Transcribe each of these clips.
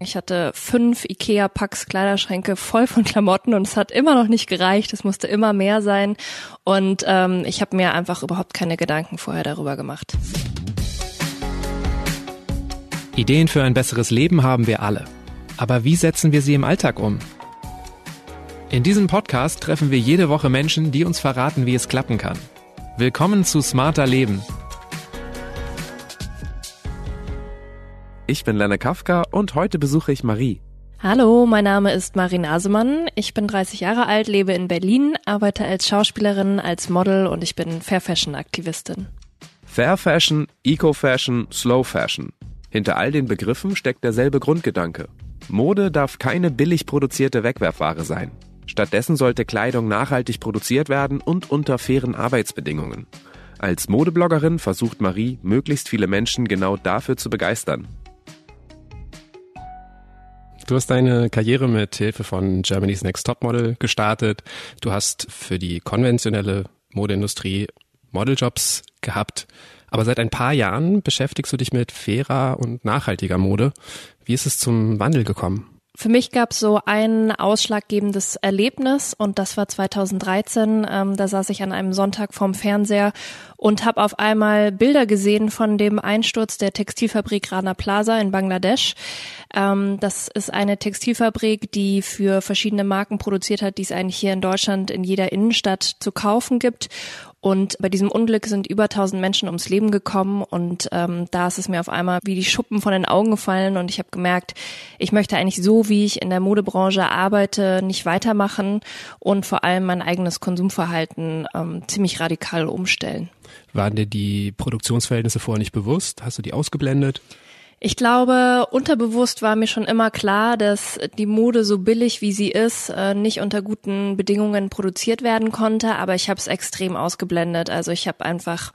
Ich hatte fünf Ikea-Packs Kleiderschränke voll von Klamotten und es hat immer noch nicht gereicht. Es musste immer mehr sein. Und ähm, ich habe mir einfach überhaupt keine Gedanken vorher darüber gemacht. Ideen für ein besseres Leben haben wir alle. Aber wie setzen wir sie im Alltag um? In diesem Podcast treffen wir jede Woche Menschen, die uns verraten, wie es klappen kann. Willkommen zu Smarter Leben Ich bin Lenne Kafka und heute besuche ich Marie. Hallo, mein Name ist Marie Nasemann. Ich bin 30 Jahre alt, lebe in Berlin, arbeite als Schauspielerin, als Model und ich bin Fair Fashion Aktivistin. Fair Fashion, Eco Fashion, Slow Fashion. Hinter all den Begriffen steckt derselbe Grundgedanke. Mode darf keine billig produzierte Wegwerfware sein. Stattdessen sollte Kleidung nachhaltig produziert werden und unter fairen Arbeitsbedingungen. Als Modebloggerin versucht Marie, möglichst viele Menschen genau dafür zu begeistern. Du hast deine Karriere mit Hilfe von Germany's Next Topmodel gestartet. Du hast für die konventionelle Modeindustrie Modeljobs gehabt. Aber seit ein paar Jahren beschäftigst du dich mit fairer und nachhaltiger Mode. Wie ist es zum Wandel gekommen? Für mich gab es so ein ausschlaggebendes Erlebnis und das war 2013. Ähm, da saß ich an einem Sonntag vorm Fernseher und habe auf einmal Bilder gesehen von dem Einsturz der Textilfabrik Rana Plaza in Bangladesch. Ähm, das ist eine Textilfabrik, die für verschiedene Marken produziert hat, die es eigentlich hier in Deutschland in jeder Innenstadt zu kaufen gibt. Und bei diesem Unglück sind über 1000 Menschen ums Leben gekommen und ähm, da ist es mir auf einmal wie die Schuppen von den Augen gefallen und ich habe gemerkt, ich möchte eigentlich so, wie ich in der Modebranche arbeite, nicht weitermachen und vor allem mein eigenes Konsumverhalten ähm, ziemlich radikal umstellen. Waren dir die Produktionsverhältnisse vorher nicht bewusst? Hast du die ausgeblendet? Ich glaube, unterbewusst war mir schon immer klar, dass die Mode so billig wie sie ist, äh, nicht unter guten Bedingungen produziert werden konnte, aber ich habe es extrem ausgeblendet. Also ich habe einfach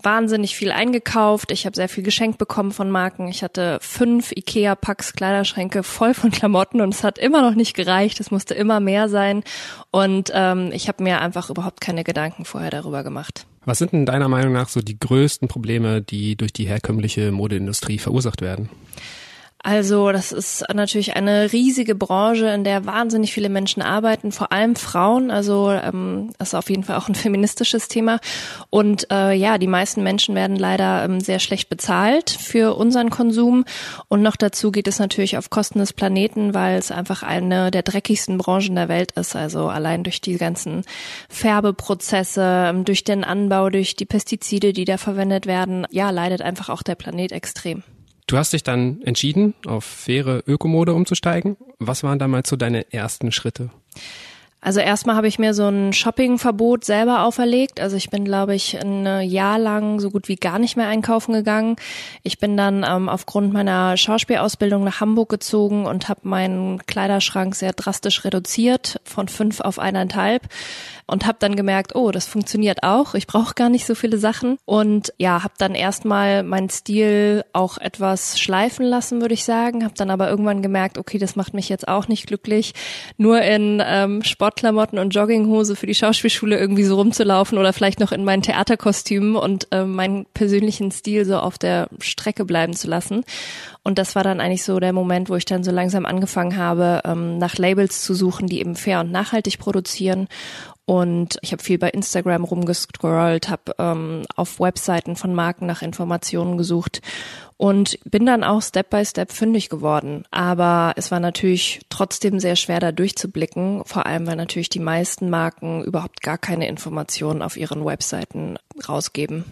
wahnsinnig viel eingekauft. Ich habe sehr viel geschenkt bekommen von Marken. Ich hatte fünf Ikea-Packs Kleiderschränke voll von Klamotten und es hat immer noch nicht gereicht. Es musste immer mehr sein. Und ähm, ich habe mir einfach überhaupt keine Gedanken vorher darüber gemacht. Was sind denn deiner Meinung nach so die größten Probleme, die durch die herkömmliche Modeindustrie verursacht werden? Also das ist natürlich eine riesige Branche, in der wahnsinnig viele Menschen arbeiten, vor allem Frauen. Also ähm, ist auf jeden Fall auch ein feministisches Thema. Und äh, ja, die meisten Menschen werden leider ähm, sehr schlecht bezahlt für unseren Konsum. Und noch dazu geht es natürlich auf Kosten des Planeten, weil es einfach eine der dreckigsten Branchen der Welt ist. Also allein durch die ganzen Färbeprozesse, ähm, durch den Anbau, durch die Pestizide, die da verwendet werden, ja, leidet einfach auch der Planet extrem. Du hast dich dann entschieden, auf faire Ökomode umzusteigen. Was waren damals so deine ersten Schritte? Also erstmal habe ich mir so ein Shoppingverbot selber auferlegt. Also ich bin, glaube ich, ein Jahr lang so gut wie gar nicht mehr einkaufen gegangen. Ich bin dann ähm, aufgrund meiner Schauspielausbildung nach Hamburg gezogen und habe meinen Kleiderschrank sehr drastisch reduziert, von fünf auf eineinhalb und habe dann gemerkt, oh, das funktioniert auch. Ich brauche gar nicht so viele Sachen und ja, habe dann erstmal meinen Stil auch etwas schleifen lassen, würde ich sagen. Habe dann aber irgendwann gemerkt, okay, das macht mich jetzt auch nicht glücklich, nur in ähm, Sport Sportklamotten und Jogginghose für die Schauspielschule irgendwie so rumzulaufen oder vielleicht noch in meinen Theaterkostümen und äh, meinen persönlichen Stil so auf der Strecke bleiben zu lassen. Und das war dann eigentlich so der Moment, wo ich dann so langsam angefangen habe, ähm, nach Labels zu suchen, die eben fair und nachhaltig produzieren und ich habe viel bei Instagram rumgescrollt, habe ähm, auf Webseiten von Marken nach Informationen gesucht und bin dann auch Step by Step fündig geworden. Aber es war natürlich trotzdem sehr schwer, da durchzublicken, vor allem weil natürlich die meisten Marken überhaupt gar keine Informationen auf ihren Webseiten rausgeben.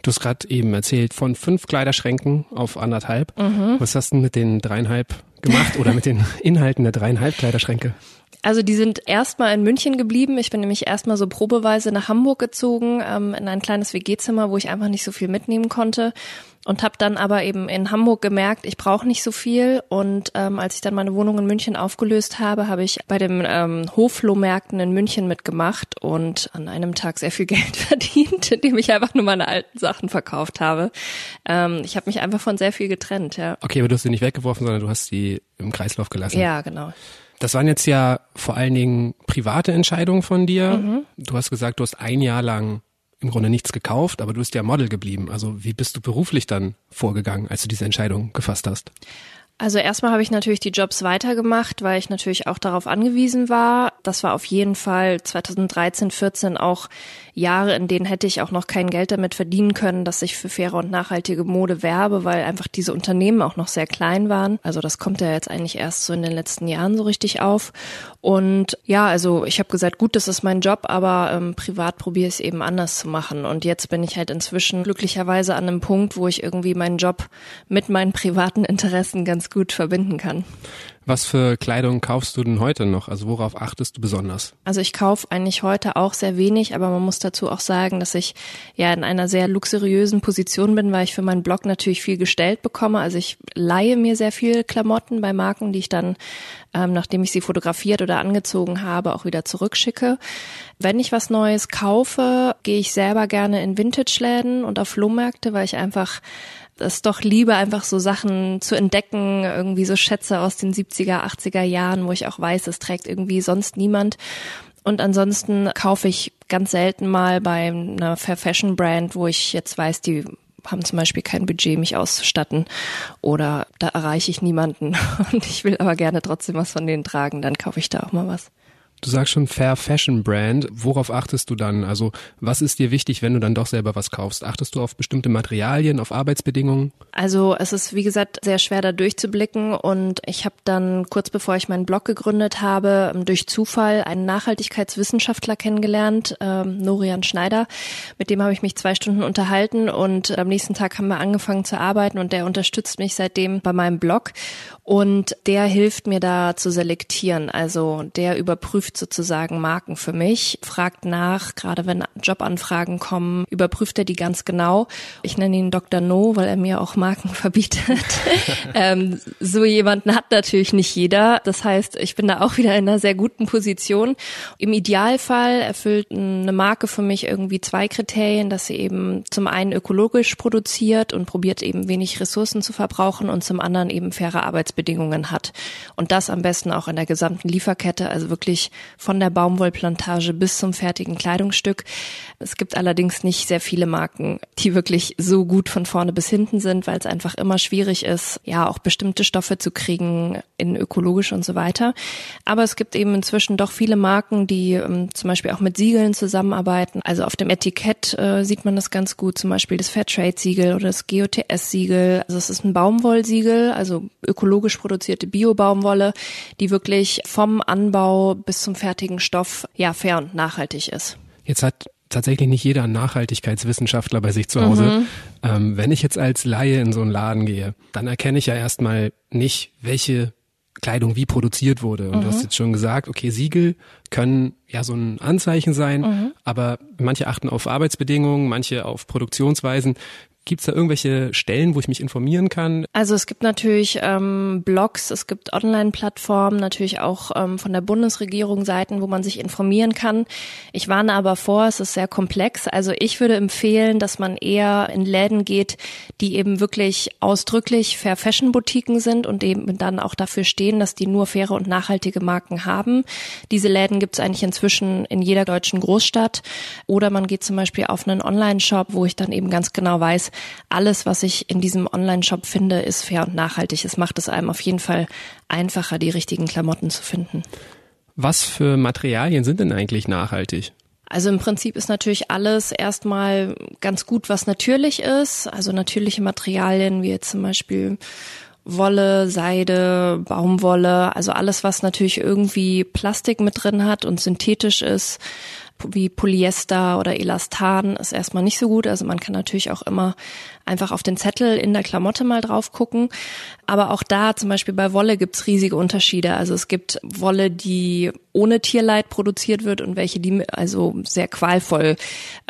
Du hast gerade eben erzählt von fünf Kleiderschränken auf anderthalb. Mhm. Was hast du mit den dreieinhalb gemacht oder mit den Inhalten der dreieinhalb Kleiderschränke? Also die sind erstmal in München geblieben. Ich bin nämlich erstmal so probeweise nach Hamburg gezogen, ähm, in ein kleines WG-Zimmer, wo ich einfach nicht so viel mitnehmen konnte. Und habe dann aber eben in Hamburg gemerkt, ich brauche nicht so viel. Und ähm, als ich dann meine Wohnung in München aufgelöst habe, habe ich bei den ähm, Hoflohmärkten in München mitgemacht und an einem Tag sehr viel Geld verdient, indem ich einfach nur meine alten Sachen verkauft habe. Ähm, ich habe mich einfach von sehr viel getrennt, ja. Okay, aber du hast sie nicht weggeworfen, sondern du hast sie im Kreislauf gelassen. Ja, genau. Das waren jetzt ja vor allen Dingen private Entscheidungen von dir. Mhm. Du hast gesagt, du hast ein Jahr lang im Grunde nichts gekauft, aber du bist ja Model geblieben. Also wie bist du beruflich dann vorgegangen, als du diese Entscheidung gefasst hast? Also erstmal habe ich natürlich die Jobs weitergemacht, weil ich natürlich auch darauf angewiesen war. Das war auf jeden Fall 2013, 14 auch Jahre, in denen hätte ich auch noch kein Geld damit verdienen können, dass ich für faire und nachhaltige Mode werbe, weil einfach diese Unternehmen auch noch sehr klein waren. Also das kommt ja jetzt eigentlich erst so in den letzten Jahren so richtig auf. Und ja, also ich habe gesagt, gut, das ist mein Job, aber ähm, privat probiere ich es eben anders zu machen. Und jetzt bin ich halt inzwischen glücklicherweise an einem Punkt, wo ich irgendwie meinen Job mit meinen privaten Interessen ganz gut verbinden kann. Was für Kleidung kaufst du denn heute noch? Also worauf achtest du besonders? Also ich kaufe eigentlich heute auch sehr wenig, aber man muss dazu auch sagen, dass ich ja in einer sehr luxuriösen Position bin, weil ich für meinen Blog natürlich viel gestellt bekomme. Also ich leihe mir sehr viel Klamotten bei Marken, die ich dann, ähm, nachdem ich sie fotografiert oder angezogen habe, auch wieder zurückschicke. Wenn ich was Neues kaufe, gehe ich selber gerne in Vintage-Läden und auf Flohmärkte, weil ich einfach es doch liebe, einfach so Sachen zu entdecken, irgendwie so Schätze aus den 70er, 80er Jahren, wo ich auch weiß, es trägt irgendwie sonst niemand. Und ansonsten kaufe ich ganz selten mal bei einer Fair Fashion Brand, wo ich jetzt weiß, die haben zum Beispiel kein Budget, mich auszustatten oder da erreiche ich niemanden und ich will aber gerne trotzdem was von denen tragen, dann kaufe ich da auch mal was. Du sagst schon Fair Fashion Brand. Worauf achtest du dann? Also was ist dir wichtig, wenn du dann doch selber was kaufst? Achtest du auf bestimmte Materialien, auf Arbeitsbedingungen? Also es ist wie gesagt sehr schwer da durchzublicken und ich habe dann kurz bevor ich meinen Blog gegründet habe durch Zufall einen Nachhaltigkeitswissenschaftler kennengelernt, ähm, Norian Schneider. Mit dem habe ich mich zwei Stunden unterhalten und am nächsten Tag haben wir angefangen zu arbeiten und der unterstützt mich seitdem bei meinem Blog und der hilft mir da zu selektieren. Also der überprüft sozusagen Marken für mich, fragt nach, gerade wenn Jobanfragen kommen, überprüft er die ganz genau. Ich nenne ihn Dr. No, weil er mir auch Marken verbietet. ähm, so jemanden hat natürlich nicht jeder. Das heißt, ich bin da auch wieder in einer sehr guten Position. Im Idealfall erfüllt eine Marke für mich irgendwie zwei Kriterien, dass sie eben zum einen ökologisch produziert und probiert eben wenig Ressourcen zu verbrauchen und zum anderen eben faire Arbeitsbedingungen hat. Und das am besten auch in der gesamten Lieferkette, also wirklich von der Baumwollplantage bis zum fertigen Kleidungsstück. Es gibt allerdings nicht sehr viele Marken, die wirklich so gut von vorne bis hinten sind, weil es einfach immer schwierig ist, ja, auch bestimmte Stoffe zu kriegen in ökologisch und so weiter. Aber es gibt eben inzwischen doch viele Marken, die ähm, zum Beispiel auch mit Siegeln zusammenarbeiten. Also auf dem Etikett äh, sieht man das ganz gut, zum Beispiel das Fairtrade-Siegel oder das GOTS-Siegel. Also es ist ein Baumwollsiegel, also ökologisch produzierte Bio-Baumwolle, die wirklich vom Anbau bis zum fertigen Stoff ja fair und nachhaltig ist. Jetzt hat tatsächlich nicht jeder Nachhaltigkeitswissenschaftler bei sich zu Hause. Mhm. Ähm, wenn ich jetzt als Laie in so einen Laden gehe, dann erkenne ich ja erstmal nicht, welche Kleidung wie produziert wurde. Und mhm. du hast jetzt schon gesagt, okay, Siegel können ja so ein Anzeichen sein, mhm. aber manche achten auf Arbeitsbedingungen, manche auf Produktionsweisen. Gibt es da irgendwelche Stellen, wo ich mich informieren kann? Also es gibt natürlich ähm, Blogs, es gibt Online-Plattformen, natürlich auch ähm, von der Bundesregierung Seiten, wo man sich informieren kann. Ich warne aber vor, es ist sehr komplex. Also ich würde empfehlen, dass man eher in Läden geht, die eben wirklich ausdrücklich Fair Fashion Boutiquen sind und eben dann auch dafür stehen, dass die nur faire und nachhaltige Marken haben. Diese Läden gibt es eigentlich inzwischen in jeder deutschen Großstadt. Oder man geht zum Beispiel auf einen Online-Shop, wo ich dann eben ganz genau weiß, alles, was ich in diesem Online-Shop finde, ist fair und nachhaltig. Es macht es einem auf jeden Fall einfacher, die richtigen Klamotten zu finden. Was für Materialien sind denn eigentlich nachhaltig? Also im Prinzip ist natürlich alles erstmal ganz gut, was natürlich ist. Also natürliche Materialien wie jetzt zum Beispiel Wolle, Seide, Baumwolle, also alles, was natürlich irgendwie Plastik mit drin hat und synthetisch ist, wie Polyester oder Elastan ist erstmal nicht so gut. Also man kann natürlich auch immer einfach auf den Zettel in der Klamotte mal drauf gucken. Aber auch da, zum Beispiel bei Wolle, gibt's riesige Unterschiede. Also es gibt Wolle, die ohne Tierleid produziert wird und welche, die also sehr qualvoll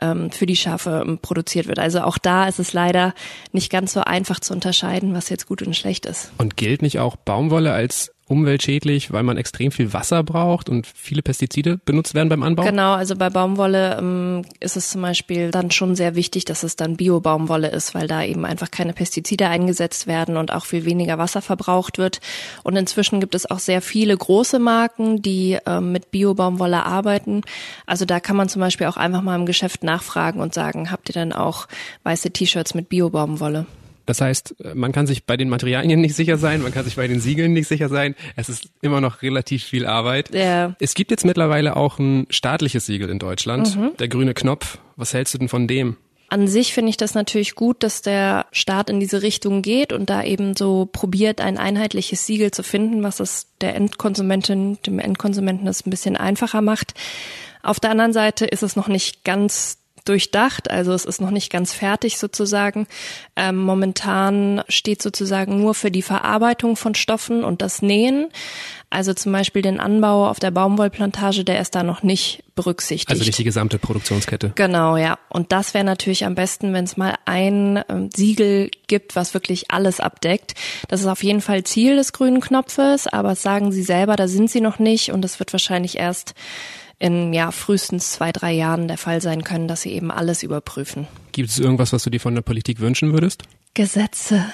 ähm, für die Schafe ähm, produziert wird. Also auch da ist es leider nicht ganz so einfach zu unterscheiden, was jetzt gut und schlecht ist. Und gilt nicht auch Baumwolle als umweltschädlich, weil man extrem viel Wasser braucht und viele Pestizide benutzt werden beim Anbau? Genau, also bei Baumwolle ähm, ist es zum Beispiel dann schon sehr wichtig, dass es dann Bio-Baumwolle ist, weil da eben einfach keine Pestizide eingesetzt werden und auch viel weniger Wasser verbraucht wird. Und inzwischen gibt es auch sehr viele große Marken, die ähm, mit Bio-Baumwolle arbeiten. Also da kann man zum Beispiel auch einfach mal im Geschäft nachfragen und sagen, habt ihr denn auch weiße T-Shirts mit Bio-Baumwolle? Das heißt, man kann sich bei den Materialien nicht sicher sein, man kann sich bei den Siegeln nicht sicher sein. Es ist immer noch relativ viel Arbeit. Ja. Es gibt jetzt mittlerweile auch ein staatliches Siegel in Deutschland, mhm. der grüne Knopf. Was hältst du denn von dem? An sich finde ich das natürlich gut, dass der Staat in diese Richtung geht und da eben so probiert, ein einheitliches Siegel zu finden, was es der Endkonsumentin, dem Endkonsumenten das ein bisschen einfacher macht. Auf der anderen Seite ist es noch nicht ganz durchdacht, also es ist noch nicht ganz fertig sozusagen. Ähm, momentan steht sozusagen nur für die Verarbeitung von Stoffen und das Nähen. Also zum Beispiel den Anbau auf der Baumwollplantage, der ist da noch nicht berücksichtigt. Also nicht die gesamte Produktionskette. Genau, ja. Und das wäre natürlich am besten, wenn es mal ein ähm, Siegel gibt, was wirklich alles abdeckt. Das ist auf jeden Fall Ziel des grünen Knopfes, aber sagen Sie selber, da sind Sie noch nicht und es wird wahrscheinlich erst in ja frühestens zwei, drei Jahren der Fall sein können, dass sie eben alles überprüfen. Gibt es irgendwas, was du dir von der Politik wünschen würdest? Gesetze.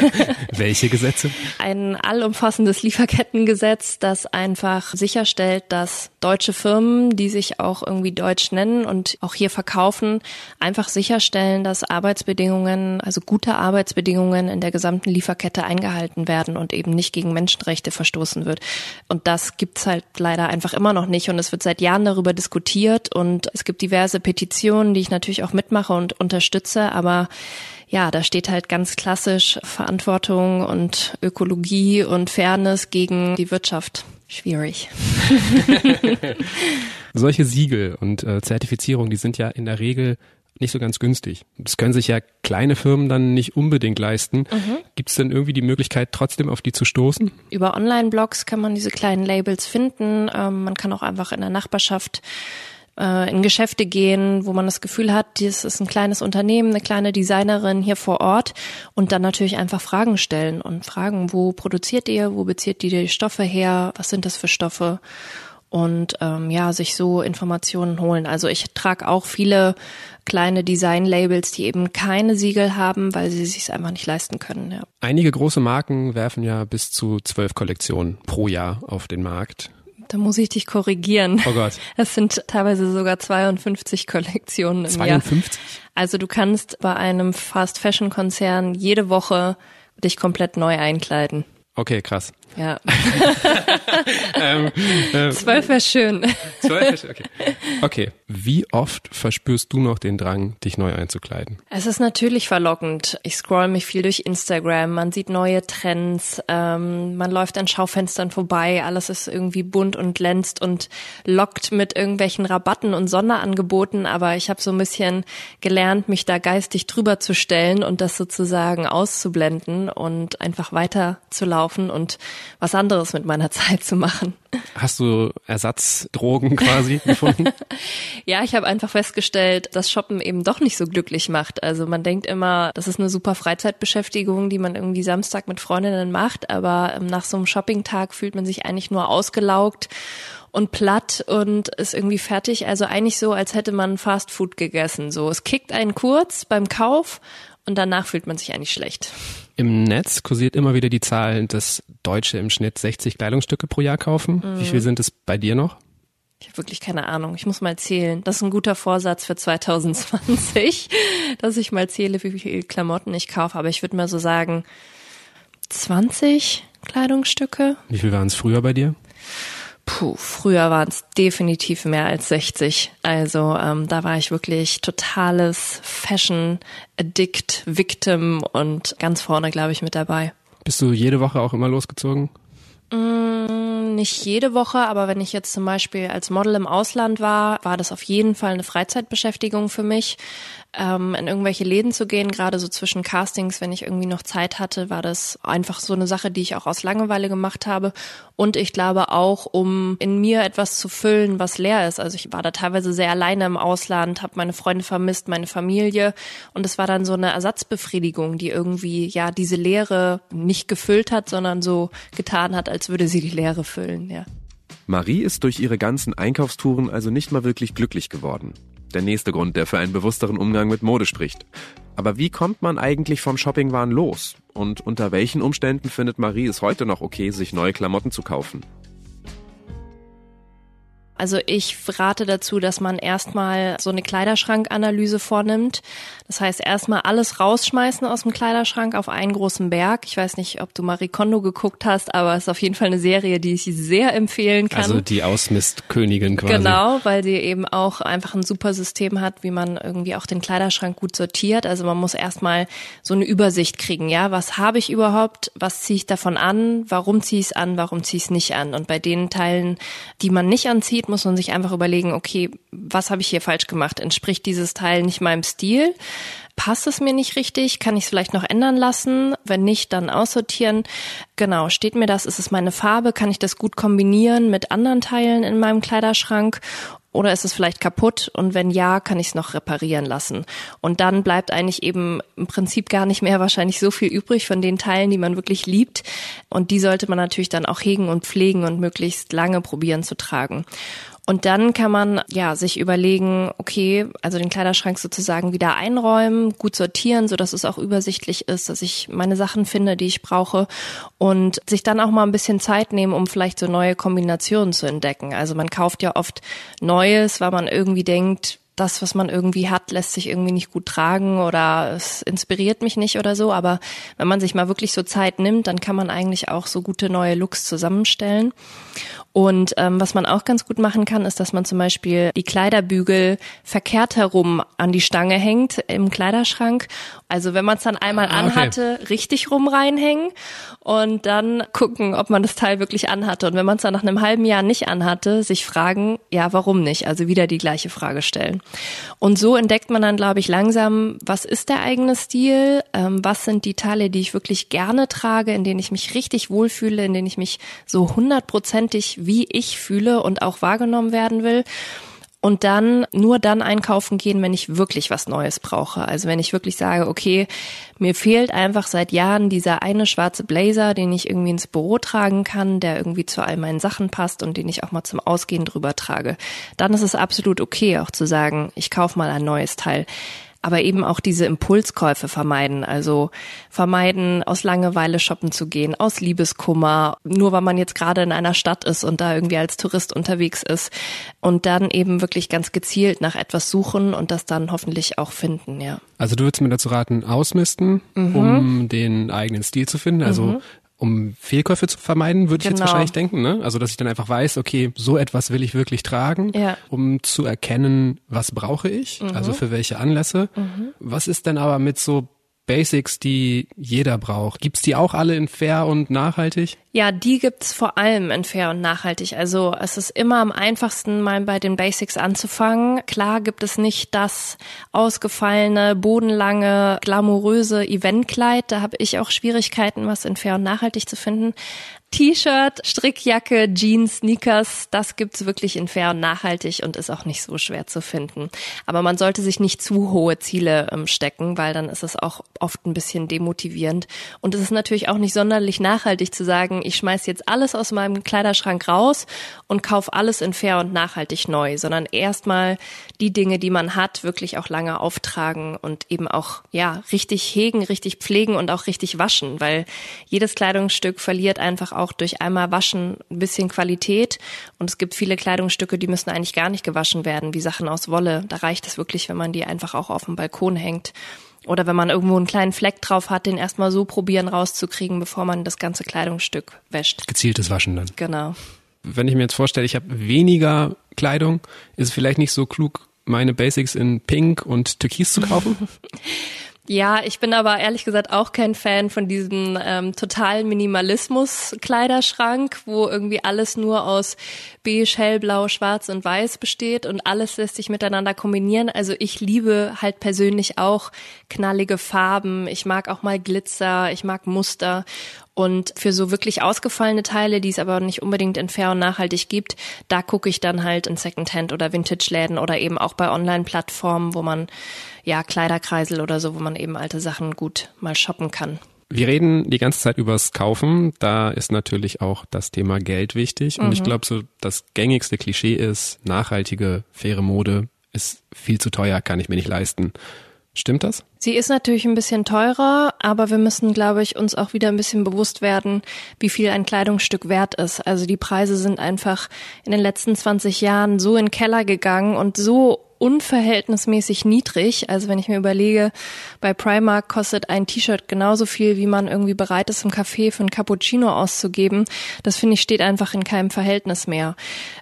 Welche Gesetze? Ein allumfassendes Lieferkettengesetz, das einfach sicherstellt, dass deutsche Firmen, die sich auch irgendwie deutsch nennen und auch hier verkaufen, einfach sicherstellen, dass Arbeitsbedingungen, also gute Arbeitsbedingungen in der gesamten Lieferkette eingehalten werden und eben nicht gegen Menschenrechte verstoßen wird. Und das gibt's halt leider einfach immer noch nicht und es wird seit Jahren darüber diskutiert und es gibt diverse Petitionen, die ich natürlich auch mitmache und unterstütze, aber ja, da steht halt ganz klassisch Verantwortung und Ökologie und Fairness gegen die Wirtschaft. Schwierig. Solche Siegel und äh, Zertifizierung, die sind ja in der Regel nicht so ganz günstig. Das können sich ja kleine Firmen dann nicht unbedingt leisten. Mhm. Gibt es denn irgendwie die Möglichkeit, trotzdem auf die zu stoßen? Über Online-Blogs kann man diese kleinen Labels finden. Ähm, man kann auch einfach in der Nachbarschaft äh, in Geschäfte gehen, wo man das Gefühl hat, das ist ein kleines Unternehmen, eine kleine Designerin hier vor Ort und dann natürlich einfach Fragen stellen und fragen, wo produziert ihr, wo bezieht ihr die Stoffe her, was sind das für Stoffe? und ähm, ja, sich so Informationen holen. Also ich trage auch viele kleine Design-Labels, die eben keine Siegel haben, weil sie sich einfach nicht leisten können. Ja. Einige große Marken werfen ja bis zu zwölf Kollektionen pro Jahr auf den Markt. Da muss ich dich korrigieren. Oh Gott. Es sind teilweise sogar 52 Kollektionen im 52? Jahr. Also du kannst bei einem Fast Fashion Konzern jede Woche dich komplett neu einkleiden. Okay, krass. Ja. ähm, ähm, Zwölf wäre schön. Zwölf wäre schön, okay. Okay, wie oft verspürst du noch den Drang, dich neu einzukleiden? Es ist natürlich verlockend. Ich scroll mich viel durch Instagram, man sieht neue Trends, ähm, man läuft an Schaufenstern vorbei, alles ist irgendwie bunt und glänzt und lockt mit irgendwelchen Rabatten und Sonderangeboten, aber ich habe so ein bisschen gelernt, mich da geistig drüber zu stellen und das sozusagen auszublenden und einfach weiter zu laufen und was anderes mit meiner Zeit zu machen. Hast du Ersatzdrogen quasi gefunden? ja, ich habe einfach festgestellt, dass Shoppen eben doch nicht so glücklich macht. Also man denkt immer, das ist eine super Freizeitbeschäftigung, die man irgendwie Samstag mit Freundinnen macht, aber ähm, nach so einem Shoppingtag fühlt man sich eigentlich nur ausgelaugt und platt und ist irgendwie fertig. Also eigentlich so, als hätte man Fast Food gegessen. So, es kickt einen kurz beim Kauf und danach fühlt man sich eigentlich schlecht. Im Netz kursiert immer wieder die Zahl, dass Deutsche im Schnitt 60 Kleidungsstücke pro Jahr kaufen. Mhm. Wie viel sind es bei dir noch? Ich habe wirklich keine Ahnung. Ich muss mal zählen. Das ist ein guter Vorsatz für 2020, dass ich mal zähle, wie viele Klamotten ich kaufe. Aber ich würde mal so sagen, 20 Kleidungsstücke. Wie viel waren es früher bei dir? Puh, früher waren es definitiv mehr als 60. Also ähm, da war ich wirklich totales Fashion-Addict, Victim und ganz vorne, glaube ich, mit dabei. Bist du jede Woche auch immer losgezogen? Mm, nicht jede Woche, aber wenn ich jetzt zum Beispiel als Model im Ausland war, war das auf jeden Fall eine Freizeitbeschäftigung für mich ähm, in irgendwelche Läden zu gehen, gerade so zwischen Castings, wenn ich irgendwie noch Zeit hatte, war das einfach so eine Sache, die ich auch aus Langeweile gemacht habe. Und ich glaube auch, um in mir etwas zu füllen, was leer ist. Also ich war da teilweise sehr alleine im Ausland, habe meine Freunde vermisst, meine Familie. Und es war dann so eine Ersatzbefriedigung, die irgendwie ja diese Leere nicht gefüllt hat, sondern so getan hat, als würde sie die Leere füllen, ja. Marie ist durch ihre ganzen Einkaufstouren also nicht mal wirklich glücklich geworden. Der nächste Grund, der für einen bewussteren Umgang mit Mode spricht. Aber wie kommt man eigentlich vom Shoppingwahn los? Und unter welchen Umständen findet Marie es heute noch okay, sich neue Klamotten zu kaufen? Also ich rate dazu, dass man erstmal so eine Kleiderschrankanalyse vornimmt. Das heißt, erstmal alles rausschmeißen aus dem Kleiderschrank auf einen großen Berg. Ich weiß nicht, ob du Marie Kondo geguckt hast, aber es ist auf jeden Fall eine Serie, die ich sehr empfehlen kann. Also die Ausmistkönigin quasi. Genau, weil sie eben auch einfach ein super System hat, wie man irgendwie auch den Kleiderschrank gut sortiert. Also man muss erstmal so eine Übersicht kriegen, ja, was habe ich überhaupt, was ziehe ich davon an, warum ziehe ich es an, warum ziehe ich es nicht an. Und bei den Teilen, die man nicht anzieht, muss man sich einfach überlegen, okay, was habe ich hier falsch gemacht? Entspricht dieses Teil nicht meinem Stil? passt es mir nicht richtig? Kann ich es vielleicht noch ändern lassen? Wenn nicht, dann aussortieren. Genau, steht mir das? Ist es meine Farbe? Kann ich das gut kombinieren mit anderen Teilen in meinem Kleiderschrank? Oder ist es vielleicht kaputt? Und wenn ja, kann ich es noch reparieren lassen. Und dann bleibt eigentlich eben im Prinzip gar nicht mehr wahrscheinlich so viel übrig von den Teilen, die man wirklich liebt. Und die sollte man natürlich dann auch hegen und pflegen und möglichst lange probieren zu tragen. Und dann kann man ja sich überlegen, okay, also den Kleiderschrank sozusagen wieder einräumen, gut sortieren, so dass es auch übersichtlich ist, dass ich meine Sachen finde, die ich brauche und sich dann auch mal ein bisschen Zeit nehmen, um vielleicht so neue Kombinationen zu entdecken. Also man kauft ja oft Neues, weil man irgendwie denkt, das, was man irgendwie hat, lässt sich irgendwie nicht gut tragen oder es inspiriert mich nicht oder so. Aber wenn man sich mal wirklich so Zeit nimmt, dann kann man eigentlich auch so gute neue Looks zusammenstellen. Und ähm, was man auch ganz gut machen kann, ist, dass man zum Beispiel die Kleiderbügel verkehrt herum an die Stange hängt im Kleiderschrank. Also wenn man es dann einmal ah, okay. anhatte, richtig rum reinhängen und dann gucken, ob man das Teil wirklich anhatte. Und wenn man es dann nach einem halben Jahr nicht anhatte, sich fragen, ja, warum nicht? Also wieder die gleiche Frage stellen. Und so entdeckt man dann, glaube ich, langsam, was ist der eigene Stil? Ähm, was sind die Teile, die ich wirklich gerne trage, in denen ich mich richtig wohlfühle, in denen ich mich so hundertprozentig wie ich fühle und auch wahrgenommen werden will. Und dann nur dann einkaufen gehen, wenn ich wirklich was Neues brauche. Also wenn ich wirklich sage, okay, mir fehlt einfach seit Jahren dieser eine schwarze Blazer, den ich irgendwie ins Büro tragen kann, der irgendwie zu all meinen Sachen passt und den ich auch mal zum Ausgehen drüber trage. Dann ist es absolut okay, auch zu sagen, ich kaufe mal ein neues Teil aber eben auch diese Impulskäufe vermeiden. Also vermeiden, aus Langeweile shoppen zu gehen, aus Liebeskummer, nur weil man jetzt gerade in einer Stadt ist und da irgendwie als Tourist unterwegs ist. Und dann eben wirklich ganz gezielt nach etwas suchen und das dann hoffentlich auch finden, ja. Also du würdest mir dazu raten, ausmisten, mhm. um den eigenen Stil zu finden. Also mhm um Fehlkäufe zu vermeiden, würde ich jetzt genau. wahrscheinlich denken. Ne? Also dass ich dann einfach weiß, okay, so etwas will ich wirklich tragen, ja. um zu erkennen, was brauche ich, mhm. also für welche Anlässe. Mhm. Was ist denn aber mit so Basics, die jeder braucht. Gibt's die auch alle in fair und nachhaltig? Ja, die gibt's vor allem in fair und nachhaltig. Also es ist immer am einfachsten, mal bei den Basics anzufangen. Klar gibt es nicht das ausgefallene, bodenlange, glamouröse Eventkleid. Da habe ich auch Schwierigkeiten, was in fair und nachhaltig zu finden. T-Shirt, Strickjacke, Jeans, Sneakers, das gibt's wirklich in fair und nachhaltig und ist auch nicht so schwer zu finden. Aber man sollte sich nicht zu hohe Ziele ähm, stecken, weil dann ist es auch oft ein bisschen demotivierend. Und es ist natürlich auch nicht sonderlich nachhaltig zu sagen, ich schmeiß jetzt alles aus meinem Kleiderschrank raus und kauf alles in fair und nachhaltig neu, sondern erstmal die Dinge, die man hat, wirklich auch lange auftragen und eben auch, ja, richtig hegen, richtig pflegen und auch richtig waschen, weil jedes Kleidungsstück verliert einfach auch durch einmal Waschen ein bisschen Qualität. Und es gibt viele Kleidungsstücke, die müssen eigentlich gar nicht gewaschen werden, wie Sachen aus Wolle. Da reicht es wirklich, wenn man die einfach auch auf dem Balkon hängt. Oder wenn man irgendwo einen kleinen Fleck drauf hat, den erstmal so probieren rauszukriegen, bevor man das ganze Kleidungsstück wäscht. Gezieltes Waschen dann. Genau. Wenn ich mir jetzt vorstelle, ich habe weniger Kleidung, ist es vielleicht nicht so klug, meine Basics in Pink und Türkis zu kaufen? Ja, ich bin aber ehrlich gesagt auch kein Fan von diesem ähm, totalen Minimalismus-Kleiderschrank, wo irgendwie alles nur aus beige, hellblau, schwarz und weiß besteht und alles lässt sich miteinander kombinieren. Also ich liebe halt persönlich auch knallige Farben. Ich mag auch mal Glitzer, ich mag Muster. Und für so wirklich ausgefallene Teile, die es aber nicht unbedingt in fair und nachhaltig gibt, da gucke ich dann halt in Secondhand oder Vintage-Läden oder eben auch bei Online-Plattformen, wo man ja Kleiderkreisel oder so, wo man eben alte Sachen gut mal shoppen kann. Wir reden die ganze Zeit übers Kaufen. Da ist natürlich auch das Thema Geld wichtig. Und mhm. ich glaube, so das gängigste Klischee ist, nachhaltige, faire Mode ist viel zu teuer, kann ich mir nicht leisten. Stimmt das? Sie ist natürlich ein bisschen teurer, aber wir müssen, glaube ich, uns auch wieder ein bisschen bewusst werden, wie viel ein Kleidungsstück wert ist. Also die Preise sind einfach in den letzten 20 Jahren so in den Keller gegangen und so unverhältnismäßig niedrig. Also wenn ich mir überlege, bei Primark kostet ein T-Shirt genauso viel, wie man irgendwie bereit ist, im Café für ein Cappuccino auszugeben. Das finde ich steht einfach in keinem Verhältnis mehr.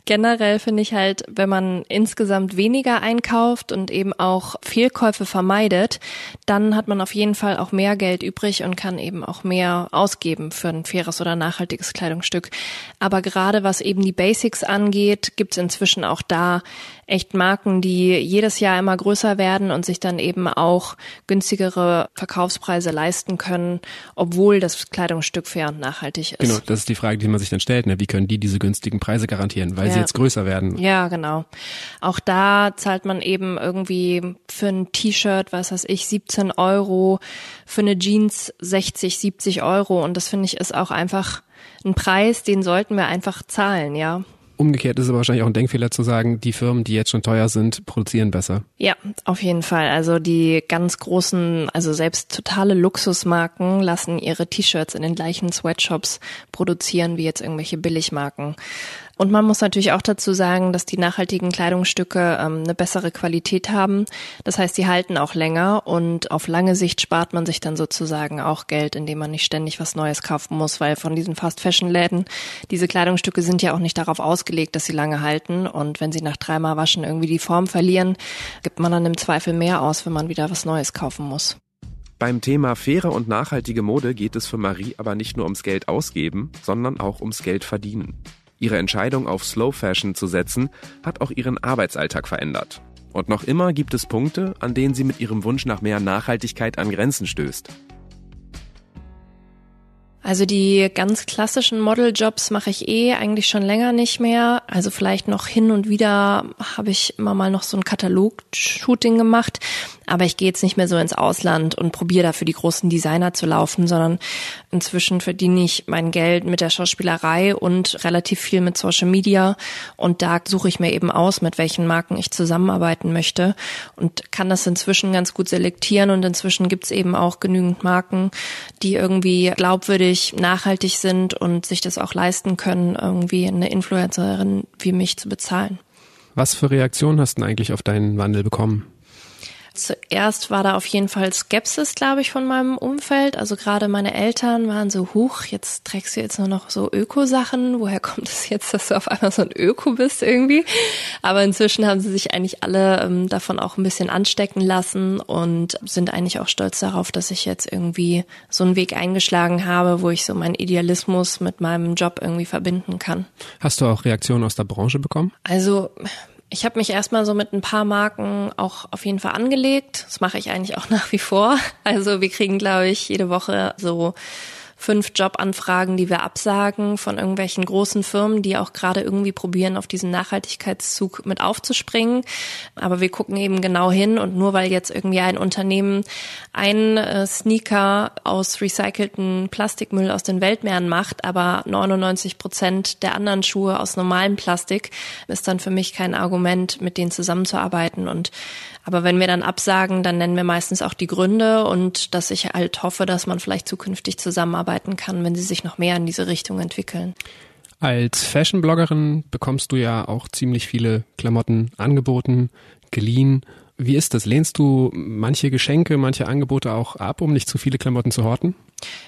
Generell finde ich halt, wenn man insgesamt weniger einkauft und eben auch Fehlkäufe vermeidet, dann hat man auf jeden Fall auch mehr Geld übrig und kann eben auch mehr ausgeben für ein faires oder nachhaltiges Kleidungsstück. Aber gerade was eben die Basics angeht, gibt es inzwischen auch da echt Marken, die jedes Jahr immer größer werden und sich dann eben auch günstigere Verkaufspreise leisten können, obwohl das Kleidungsstück fair und nachhaltig ist. Genau, das ist die Frage, die man sich dann stellt. Ne? Wie können die diese günstigen Preise garantieren, weil ja. sie jetzt größer werden? Ja, genau. Auch da zahlt man eben irgendwie für ein T-Shirt, was weiß ich, 17 Euro, für eine Jeans 60, 70 Euro und das finde ich ist auch einfach ein Preis, den sollten wir einfach zahlen, ja. Umgekehrt ist es aber wahrscheinlich auch ein Denkfehler zu sagen, die Firmen, die jetzt schon teuer sind, produzieren besser. Ja, auf jeden Fall. Also die ganz großen, also selbst totale Luxusmarken lassen ihre T-Shirts in den gleichen Sweatshops produzieren wie jetzt irgendwelche Billigmarken. Und man muss natürlich auch dazu sagen, dass die nachhaltigen Kleidungsstücke ähm, eine bessere Qualität haben. Das heißt, die halten auch länger und auf lange Sicht spart man sich dann sozusagen auch Geld, indem man nicht ständig was Neues kaufen muss, weil von diesen Fast-Fashion-Läden, diese Kleidungsstücke sind ja auch nicht darauf ausgelegt, dass sie lange halten. Und wenn sie nach dreimal Waschen irgendwie die Form verlieren, gibt man dann im Zweifel mehr aus, wenn man wieder was Neues kaufen muss. Beim Thema faire und nachhaltige Mode geht es für Marie aber nicht nur ums Geld ausgeben, sondern auch ums Geld verdienen. Ihre Entscheidung auf Slow Fashion zu setzen, hat auch ihren Arbeitsalltag verändert. Und noch immer gibt es Punkte, an denen sie mit ihrem Wunsch nach mehr Nachhaltigkeit an Grenzen stößt. Also die ganz klassischen Modeljobs mache ich eh eigentlich schon länger nicht mehr. Also vielleicht noch hin und wieder habe ich immer mal noch so ein Katalog-Shooting gemacht. Aber ich gehe jetzt nicht mehr so ins Ausland und probiere dafür die großen Designer zu laufen, sondern inzwischen verdiene ich mein Geld mit der Schauspielerei und relativ viel mit Social Media. Und da suche ich mir eben aus, mit welchen Marken ich zusammenarbeiten möchte und kann das inzwischen ganz gut selektieren. Und inzwischen gibt es eben auch genügend Marken, die irgendwie glaubwürdig, nachhaltig sind und sich das auch leisten können, irgendwie eine Influencerin wie mich zu bezahlen. Was für Reaktionen hast du eigentlich auf deinen Wandel bekommen? Zuerst war da auf jeden Fall Skepsis, glaube ich, von meinem Umfeld. Also gerade meine Eltern waren so, huch, jetzt trägst du jetzt nur noch so Öko-Sachen. Woher kommt es jetzt, dass du auf einmal so ein Öko bist irgendwie? Aber inzwischen haben sie sich eigentlich alle ähm, davon auch ein bisschen anstecken lassen und sind eigentlich auch stolz darauf, dass ich jetzt irgendwie so einen Weg eingeschlagen habe, wo ich so meinen Idealismus mit meinem Job irgendwie verbinden kann. Hast du auch Reaktionen aus der Branche bekommen? Also ich habe mich erstmal so mit ein paar Marken auch auf jeden Fall angelegt. Das mache ich eigentlich auch nach wie vor. Also wir kriegen, glaube ich, jede Woche so fünf Jobanfragen, die wir absagen von irgendwelchen großen Firmen, die auch gerade irgendwie probieren, auf diesen Nachhaltigkeitszug mit aufzuspringen. Aber wir gucken eben genau hin und nur weil jetzt irgendwie ein Unternehmen einen äh, Sneaker aus recycelten Plastikmüll aus den Weltmeeren macht, aber 99 Prozent der anderen Schuhe aus normalem Plastik, ist dann für mich kein Argument, mit denen zusammenzuarbeiten. Und aber wenn wir dann absagen, dann nennen wir meistens auch die Gründe und dass ich halt hoffe, dass man vielleicht zukünftig zusammenarbeiten kann, wenn sie sich noch mehr in diese Richtung entwickeln. Als Fashion-Bloggerin bekommst du ja auch ziemlich viele Klamotten angeboten, geliehen wie ist das? Lehnst du manche Geschenke, manche Angebote auch ab, um nicht zu viele Klamotten zu horten?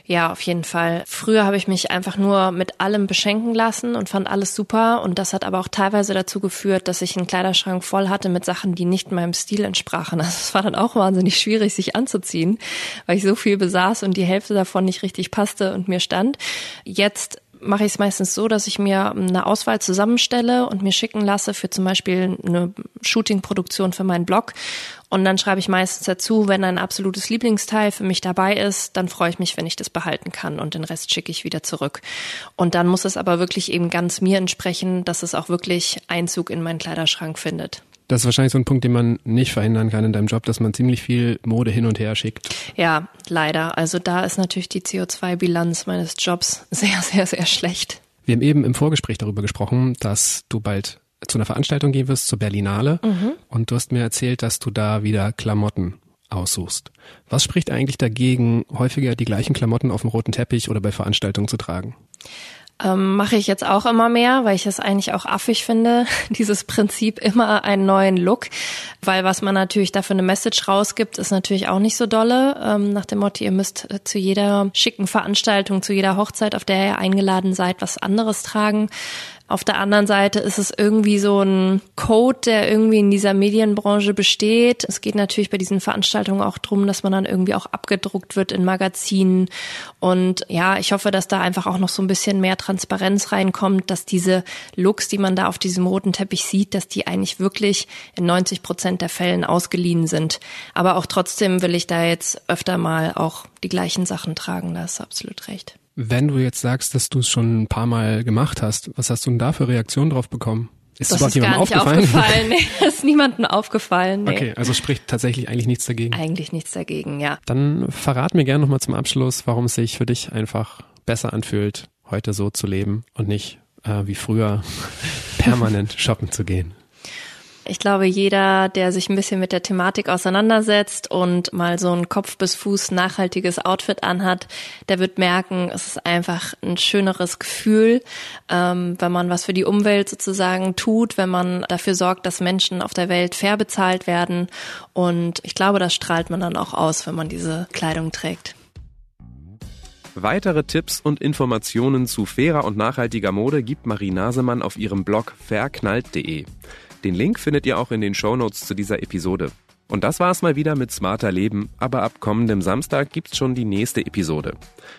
Ja, auf jeden Fall. Früher habe ich mich einfach nur mit allem beschenken lassen und fand alles super. Und das hat aber auch teilweise dazu geführt, dass ich einen Kleiderschrank voll hatte mit Sachen, die nicht meinem Stil entsprachen. Also es war dann auch wahnsinnig schwierig, sich anzuziehen, weil ich so viel besaß und die Hälfte davon nicht richtig passte und mir stand. Jetzt mache ich es meistens so, dass ich mir eine Auswahl zusammenstelle und mir schicken lasse für zum Beispiel eine Shooting-Produktion für meinen Blog. Und dann schreibe ich meistens dazu, wenn ein absolutes Lieblingsteil für mich dabei ist, dann freue ich mich, wenn ich das behalten kann und den Rest schicke ich wieder zurück. Und dann muss es aber wirklich eben ganz mir entsprechen, dass es auch wirklich Einzug in meinen Kleiderschrank findet. Das ist wahrscheinlich so ein Punkt, den man nicht verhindern kann in deinem Job, dass man ziemlich viel Mode hin und her schickt. Ja, leider. Also da ist natürlich die CO2-Bilanz meines Jobs sehr, sehr, sehr schlecht. Wir haben eben im Vorgespräch darüber gesprochen, dass du bald zu einer Veranstaltung gehen wirst, zur Berlinale. Mhm. Und du hast mir erzählt, dass du da wieder Klamotten aussuchst. Was spricht eigentlich dagegen, häufiger die gleichen Klamotten auf dem roten Teppich oder bei Veranstaltungen zu tragen? Ähm, Mache ich jetzt auch immer mehr, weil ich es eigentlich auch affig finde, dieses Prinzip immer einen neuen Look. Weil was man natürlich dafür eine Message rausgibt, ist natürlich auch nicht so dolle. Ähm, nach dem Motto, ihr müsst äh, zu jeder schicken Veranstaltung, zu jeder Hochzeit, auf der ihr eingeladen seid, was anderes tragen. Auf der anderen Seite ist es irgendwie so ein Code, der irgendwie in dieser Medienbranche besteht. Es geht natürlich bei diesen Veranstaltungen auch drum, dass man dann irgendwie auch abgedruckt wird in Magazinen. Und ja, ich hoffe, dass da einfach auch noch so ein bisschen mehr Transparenz reinkommt, dass diese Looks, die man da auf diesem roten Teppich sieht, dass die eigentlich wirklich in 90 Prozent der Fällen ausgeliehen sind. Aber auch trotzdem will ich da jetzt öfter mal auch die gleichen Sachen tragen. Da hast du absolut recht. Wenn du jetzt sagst, dass du es schon ein paar Mal gemacht hast, was hast du denn da für Reaktionen drauf bekommen? Ist das ist gar nicht aufgefallen? aufgefallen. Nee, das ist niemandem aufgefallen. Nee. Okay, also spricht tatsächlich eigentlich nichts dagegen. Eigentlich nichts dagegen, ja. Dann verrat mir gerne nochmal zum Abschluss, warum es sich für dich einfach besser anfühlt, heute so zu leben und nicht äh, wie früher permanent shoppen zu gehen. Ich glaube, jeder, der sich ein bisschen mit der Thematik auseinandersetzt und mal so ein Kopf bis Fuß nachhaltiges Outfit anhat, der wird merken, es ist einfach ein schöneres Gefühl, ähm, wenn man was für die Umwelt sozusagen tut, wenn man dafür sorgt, dass Menschen auf der Welt fair bezahlt werden. Und ich glaube, das strahlt man dann auch aus, wenn man diese Kleidung trägt. Weitere Tipps und Informationen zu fairer und nachhaltiger Mode gibt Marie Nasemann auf ihrem Blog verknallt.de. Den Link findet ihr auch in den Shownotes zu dieser Episode. Und das war's mal wieder mit Smarter Leben, aber ab kommendem Samstag gibt's schon die nächste Episode.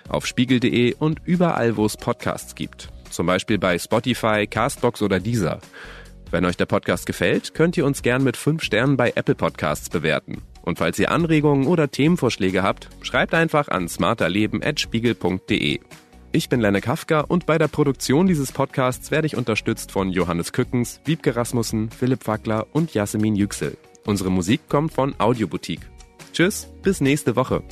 Auf spiegel.de und überall, wo es Podcasts gibt. Zum Beispiel bei Spotify, Castbox oder Deezer. Wenn euch der Podcast gefällt, könnt ihr uns gern mit 5 Sternen bei Apple Podcasts bewerten. Und falls ihr Anregungen oder Themenvorschläge habt, schreibt einfach an smarterleben.spiegel.de. Ich bin Lenne Kafka und bei der Produktion dieses Podcasts werde ich unterstützt von Johannes Kückens, Wiebke Rasmussen, Philipp Wackler und Jasmin Yüksel. Unsere Musik kommt von Audioboutique. Tschüss, bis nächste Woche.